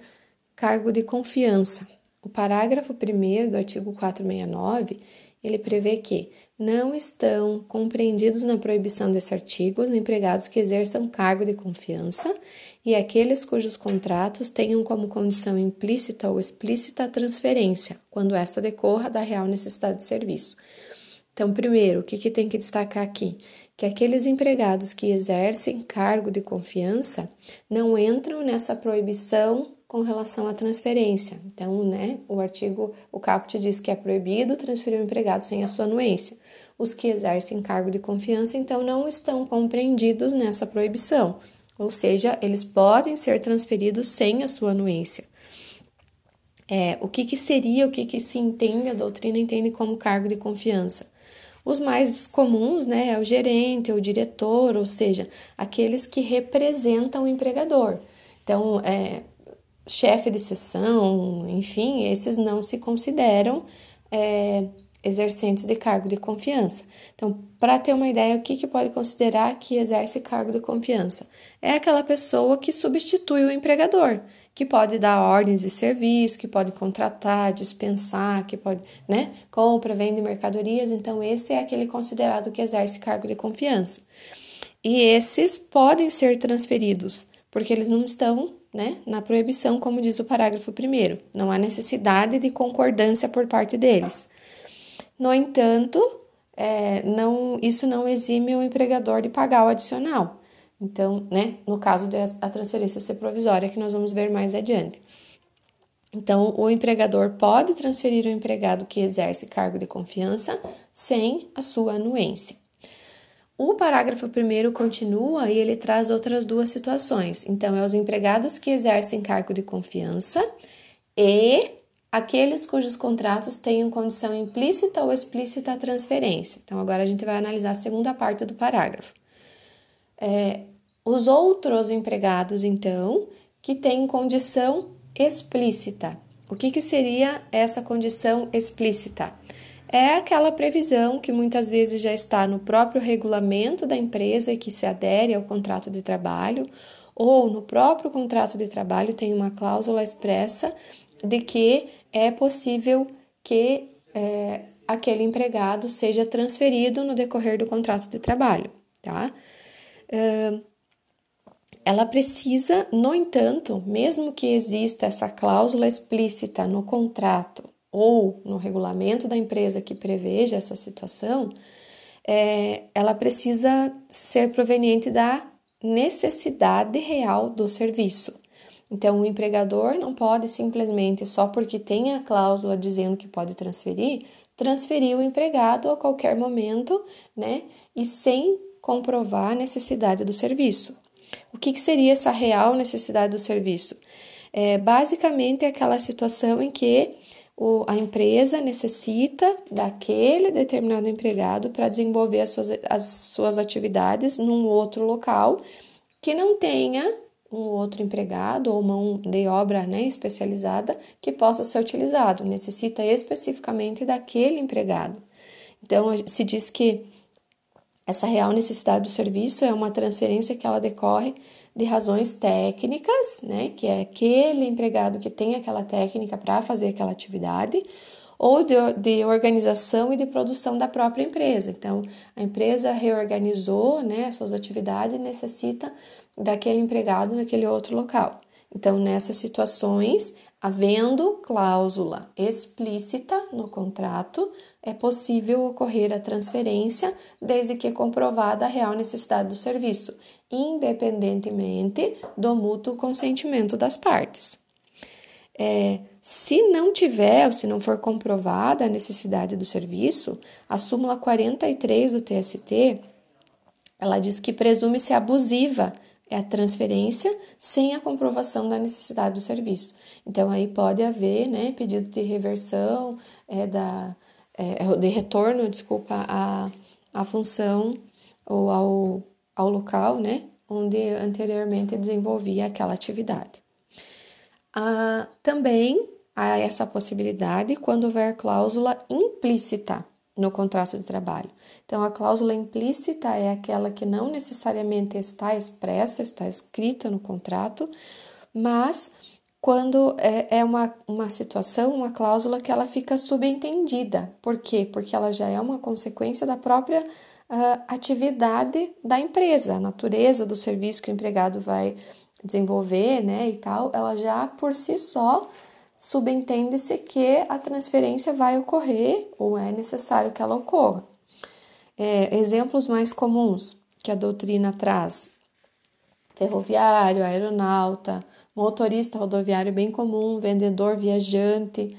cargo de confiança. O parágrafo 1 do artigo 469, ele prevê que não estão compreendidos na proibição desse artigo os empregados que exerçam cargo de confiança e aqueles cujos contratos tenham como condição implícita ou explícita a transferência, quando esta decorra da real necessidade de serviço. Então, primeiro, o que, que tem que destacar aqui? Que aqueles empregados que exercem cargo de confiança não entram nessa proibição com relação à transferência. Então, né, o artigo, o caput diz que é proibido transferir um empregado sem a sua anuência. Os que exercem cargo de confiança, então, não estão compreendidos nessa proibição, ou seja, eles podem ser transferidos sem a sua anuência. É, o que, que seria, o que, que se entende, a doutrina entende como cargo de confiança? Os mais comuns, né, é o gerente, é o diretor, ou seja, aqueles que representam o empregador. Então, é, chefe de sessão, enfim, esses não se consideram é, exercentes de cargo de confiança. Então, para ter uma ideia, o que, que pode considerar que exerce cargo de confiança? É aquela pessoa que substitui o empregador que pode dar ordens de serviço, que pode contratar, dispensar, que pode, né, compra, vende mercadorias. Então, esse é aquele considerado que exerce cargo de confiança. E esses podem ser transferidos, porque eles não estão, né, na proibição, como diz o parágrafo primeiro. Não há necessidade de concordância por parte deles. No entanto, é, não, isso não exime o empregador de pagar o adicional. Então, né, no caso da transferência ser provisória, que nós vamos ver mais adiante. Então, o empregador pode transferir o empregado que exerce cargo de confiança sem a sua anuência. O parágrafo primeiro continua e ele traz outras duas situações. Então, é os empregados que exercem cargo de confiança e aqueles cujos contratos tenham condição implícita ou explícita a transferência. Então, agora a gente vai analisar a segunda parte do parágrafo. É, os outros empregados, então, que têm condição explícita. O que, que seria essa condição explícita? É aquela previsão que muitas vezes já está no próprio regulamento da empresa e que se adere ao contrato de trabalho, ou no próprio contrato de trabalho tem uma cláusula expressa de que é possível que é, aquele empregado seja transferido no decorrer do contrato de trabalho, tá? Uh, ela precisa, no entanto, mesmo que exista essa cláusula explícita no contrato ou no regulamento da empresa que preveja essa situação, é, ela precisa ser proveniente da necessidade real do serviço. Então, o empregador não pode simplesmente, só porque tem a cláusula dizendo que pode transferir, transferir o empregado a qualquer momento, né? E sem comprovar a necessidade do serviço. O que, que seria essa real necessidade do serviço? É, basicamente, é aquela situação em que o, a empresa necessita daquele determinado empregado para desenvolver as suas, as suas atividades num outro local que não tenha um outro empregado ou mão de obra né, especializada que possa ser utilizado, necessita especificamente daquele empregado. Então, se diz que essa real necessidade do serviço é uma transferência que ela decorre de razões técnicas, né, que é aquele empregado que tem aquela técnica para fazer aquela atividade, ou de, de, organização e de produção da própria empresa. Então, a empresa reorganizou né, suas atividades e necessita daquele empregado naquele outro local. Então, nessas situações, havendo cláusula explícita no contrato, é possível ocorrer a transferência desde que comprovada a real necessidade do serviço, independentemente do mútuo consentimento das partes. É, se não tiver ou se não for comprovada a necessidade do serviço, a súmula 43 do TST, ela diz que presume-se abusiva é a transferência sem a comprovação da necessidade do serviço. Então, aí pode haver né, pedido de reversão, é, da, é, de retorno, desculpa, à, à função ou ao, ao local né, onde anteriormente desenvolvia aquela atividade. Ah, também há essa possibilidade quando houver cláusula implícita no contrato de trabalho. Então, a cláusula implícita é aquela que não necessariamente está expressa, está escrita no contrato, mas quando é, é uma, uma situação, uma cláusula que ela fica subentendida. Por quê? Porque ela já é uma consequência da própria uh, atividade da empresa, a natureza do serviço que o empregado vai desenvolver, né, e tal, ela já por si só subentende-se que a transferência vai ocorrer ou é necessário que ela ocorra. É, exemplos mais comuns que a doutrina traz: ferroviário, aeronauta, motorista rodoviário bem comum, vendedor, viajante,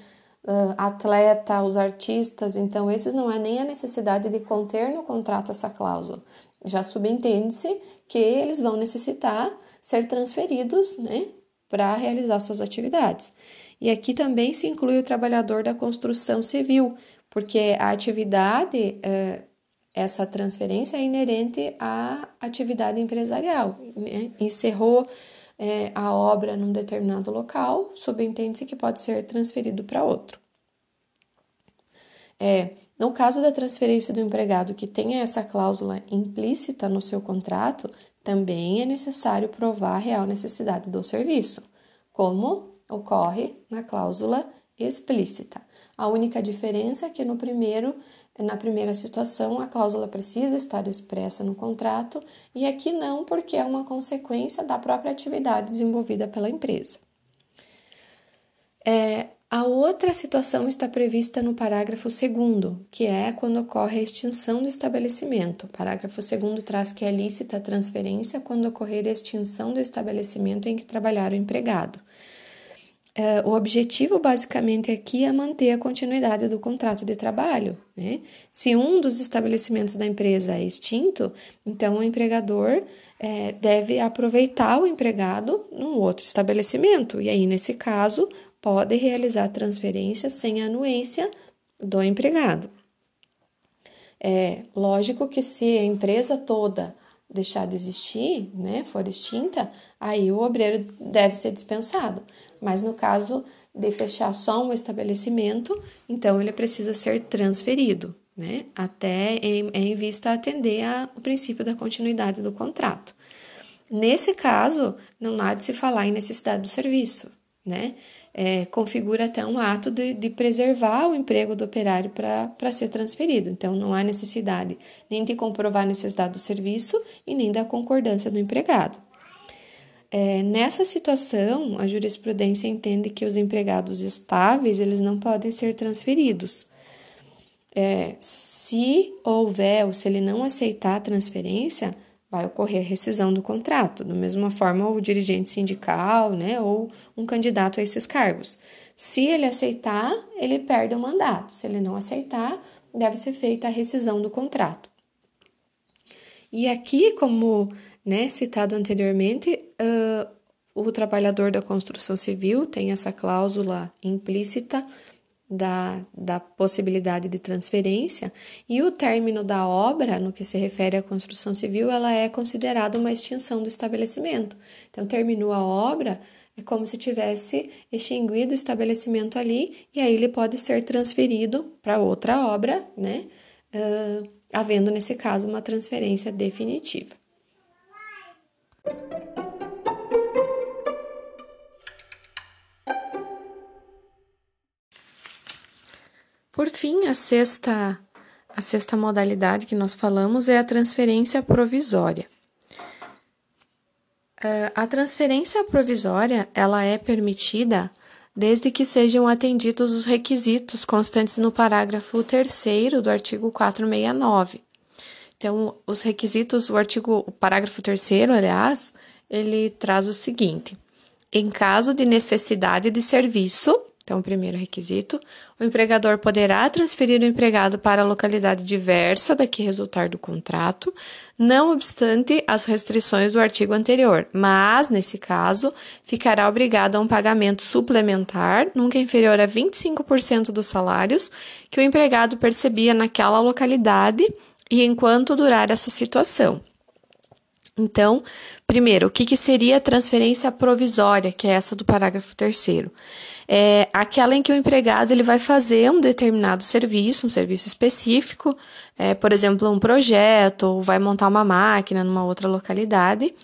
atleta, os artistas. Então, esses não é nem a necessidade de conter no contrato essa cláusula. Já subentende-se que eles vão necessitar ser transferidos né, para realizar suas atividades. E aqui também se inclui o trabalhador da construção civil, porque a atividade, é, essa transferência é inerente à atividade empresarial. Né? Encerrou é, a obra num determinado local, subentende-se que pode ser transferido para outro. É, no caso da transferência do empregado que tenha essa cláusula implícita no seu contrato, também é necessário provar a real necessidade do serviço, como ocorre na cláusula explícita. A única diferença é que no primeiro, na primeira situação, a cláusula precisa estar expressa no contrato e aqui não, porque é uma consequência da própria atividade desenvolvida pela empresa. É, a outra situação está prevista no parágrafo 2, que é quando ocorre a extinção do estabelecimento. O parágrafo 2 traz que é lícita a transferência quando ocorrer a extinção do estabelecimento em que trabalhar o empregado. É, o objetivo basicamente aqui é manter a continuidade do contrato de trabalho. Né? Se um dos estabelecimentos da empresa é extinto, então o empregador é, deve aproveitar o empregado num outro estabelecimento. E aí, nesse caso, pode realizar transferência sem anuência do empregado. É lógico que se a empresa toda deixar de existir, né, for extinta, aí o obreiro deve ser dispensado. Mas no caso de fechar só um estabelecimento, então ele precisa ser transferido, né, até em, em vista atender ao princípio da continuidade do contrato. Nesse caso, não há de se falar em necessidade do serviço, né? É, configura até um ato de, de preservar o emprego do operário para ser transferido. Então, não há necessidade nem de comprovar a necessidade do serviço e nem da concordância do empregado. É, nessa situação, a jurisprudência entende que os empregados estáveis eles não podem ser transferidos. É, se houver ou se ele não aceitar a transferência, vai ocorrer a rescisão do contrato, da mesma forma o dirigente sindical, né, ou um candidato a esses cargos. Se ele aceitar, ele perde o mandato. Se ele não aceitar, deve ser feita a rescisão do contrato. E aqui, como né, citado anteriormente, uh, o trabalhador da construção civil tem essa cláusula implícita da, da possibilidade de transferência e o término da obra, no que se refere à construção civil, ela é considerada uma extinção do estabelecimento. Então, terminou a obra, é como se tivesse extinguido o estabelecimento ali e aí ele pode ser transferido para outra obra, né? Uh, havendo nesse caso uma transferência definitiva. Por fim, a sexta, a sexta modalidade que nós falamos é a transferência provisória. Uh, a transferência provisória ela é permitida desde que sejam atendidos os requisitos constantes no parágrafo 3 do artigo 469. Então, os requisitos, o artigo, o parágrafo 3 aliás, ele traz o seguinte: em caso de necessidade de serviço, então, primeiro requisito, o empregador poderá transferir o empregado para a localidade diversa da que resultar do contrato, não obstante as restrições do artigo anterior, mas, nesse caso, ficará obrigado a um pagamento suplementar, nunca inferior a 25% dos salários que o empregado percebia naquela localidade e enquanto durar essa situação. Então, primeiro, o que, que seria a transferência provisória, que é essa do parágrafo terceiro? É aquela em que o empregado ele vai fazer um determinado serviço, um serviço específico, é, por exemplo, um projeto, ou vai montar uma máquina numa outra localidade,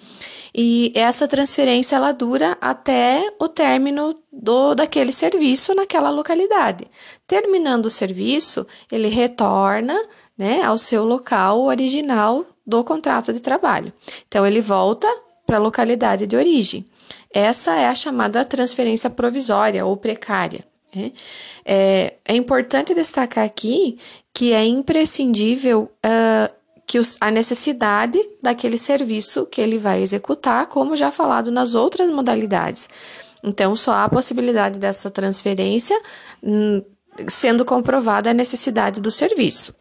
e essa transferência ela dura até o término do daquele serviço naquela localidade. Terminando o serviço, ele retorna né, ao seu local original do contrato de trabalho. Então, ele volta para a localidade de origem. Essa é a chamada transferência provisória ou precária. Né? É, é importante destacar aqui que é imprescindível uh, que os, a necessidade daquele serviço que ele vai executar, como já falado nas outras modalidades. Então, só há a possibilidade dessa transferência hum, sendo comprovada a necessidade do serviço.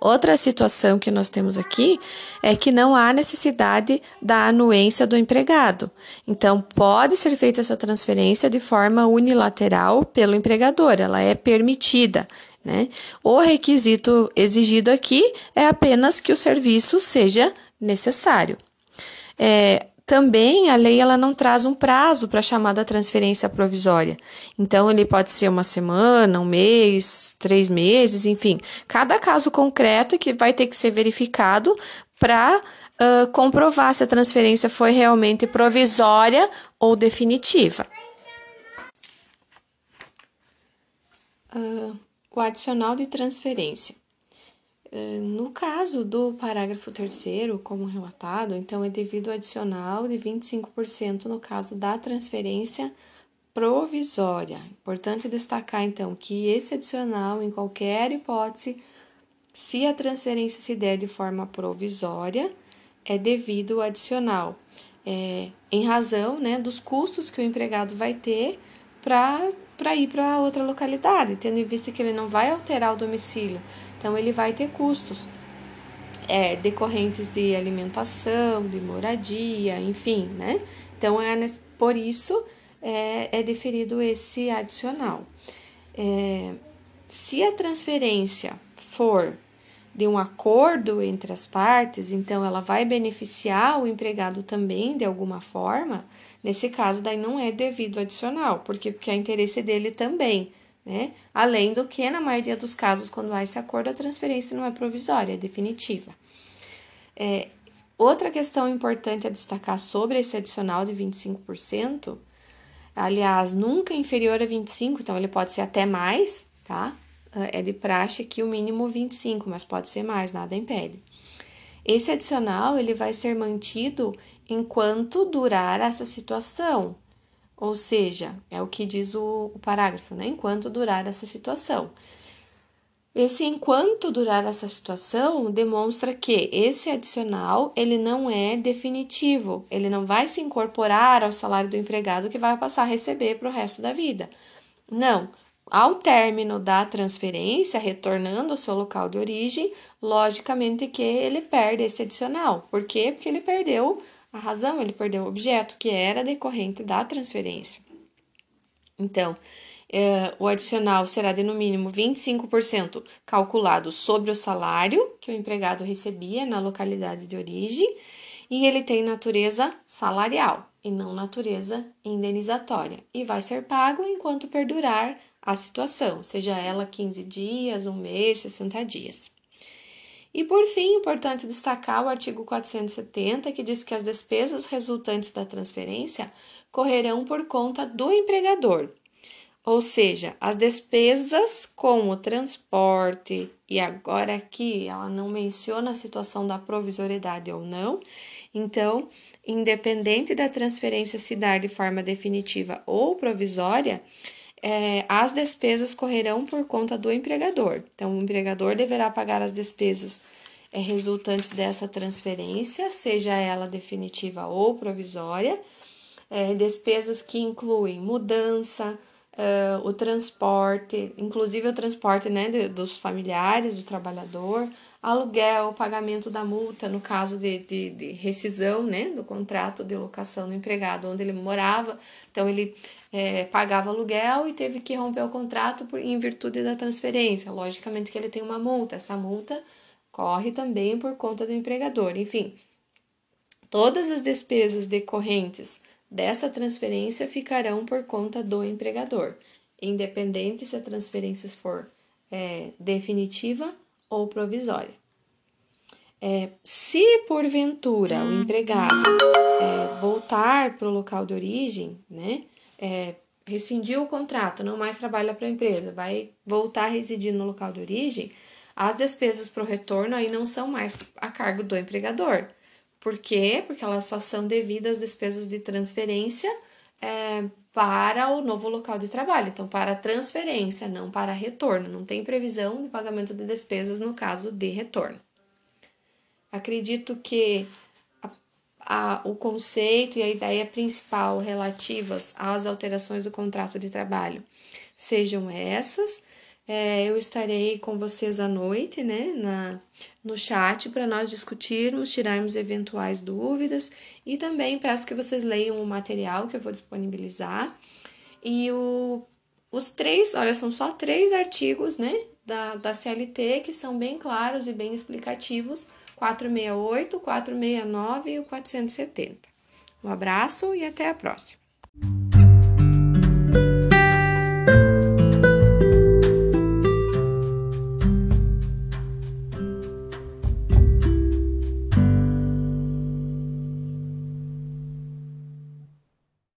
Outra situação que nós temos aqui é que não há necessidade da anuência do empregado. Então, pode ser feita essa transferência de forma unilateral pelo empregador, ela é permitida. Né? O requisito exigido aqui é apenas que o serviço seja necessário. É, também a lei ela não traz um prazo para a chamada transferência provisória. Então, ele pode ser uma semana, um mês, três meses, enfim. Cada caso concreto que vai ter que ser verificado para uh, comprovar se a transferência foi realmente provisória ou definitiva. Uh, o adicional de transferência. Eh, no caso do parágrafo terceiro, como relatado, então é devido adicional de 25% no caso da transferência provisória. Importante destacar, então, que esse adicional, em qualquer hipótese, se a transferência se der de forma provisória, é devido adicional, é, em razão né, dos custos que o empregado vai ter para ir para outra localidade, tendo em vista que ele não vai alterar o domicílio então, ele vai ter custos é, decorrentes de alimentação, de moradia, enfim, né? Então, é por isso é, é deferido esse adicional. É, se a transferência for de um acordo entre as partes, então ela vai beneficiar o empregado também de alguma forma. Nesse caso, daí não é devido adicional, porque porque é interesse dele também né? Além do que, na maioria dos casos, quando há esse acordo, a transferência não é provisória, é definitiva. É, outra questão importante a destacar sobre esse adicional de 25%, aliás, nunca inferior a 25%, então ele pode ser até mais, tá? É de praxe aqui o mínimo 25, mas pode ser mais, nada impede. Esse adicional ele vai ser mantido enquanto durar essa situação, ou seja, é o que diz o, o parágrafo, né? Enquanto durar essa situação. Esse enquanto durar essa situação demonstra que esse adicional ele não é definitivo, ele não vai se incorporar ao salário do empregado que vai passar a receber para o resto da vida. Não, ao término da transferência, retornando ao seu local de origem, logicamente que ele perde esse adicional. Por quê? Porque ele perdeu a razão, ele perdeu o objeto que era decorrente da transferência. Então, é, o adicional será de no mínimo 25% calculado sobre o salário que o empregado recebia na localidade de origem e ele tem natureza salarial e não natureza indenizatória e vai ser pago enquanto perdurar a situação, seja ela 15 dias, um mês, 60 dias. E por fim, importante destacar o artigo 470, que diz que as despesas resultantes da transferência correrão por conta do empregador. Ou seja, as despesas com o transporte, e agora aqui ela não menciona a situação da provisoriedade ou não, então, independente da transferência se dar de forma definitiva ou provisória, é, as despesas correrão por conta do empregador. Então, o empregador deverá pagar as despesas é, resultantes dessa transferência, seja ela definitiva ou provisória, é, despesas que incluem mudança, uh, o transporte, inclusive o transporte né, dos familiares, do trabalhador, aluguel, pagamento da multa no caso de, de, de, rescisão né, do contrato de locação do empregado onde ele morava. Então, ele é, pagava aluguel e teve que romper o contrato por, em virtude da transferência. Logicamente que ele tem uma multa. Essa multa corre também por conta do empregador. Enfim, todas as despesas decorrentes dessa transferência ficarão por conta do empregador, independente se a transferência for é, definitiva ou provisória. É, se porventura o empregado é, voltar para o local de origem, né, é, rescindiu o contrato, não mais trabalha para a empresa, vai voltar a residir no local de origem, as despesas para o retorno aí não são mais a cargo do empregador. Por quê? Porque elas só são devidas às despesas de transferência é, para o novo local de trabalho. Então, para transferência, não para retorno. Não tem previsão de pagamento de despesas no caso de retorno. Acredito que a, a, o conceito e a ideia principal relativas às alterações do contrato de trabalho sejam essas. É, eu estarei com vocês à noite, né, na, no chat, para nós discutirmos, tirarmos eventuais dúvidas e também peço que vocês leiam o material que eu vou disponibilizar. E o, os três, olha, são só três artigos, né, da, da CLT que são bem claros e bem explicativos: 468, 469 e o 470. Um abraço e até a próxima.